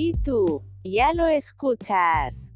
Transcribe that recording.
¿Y tú? ¿Ya lo escuchas?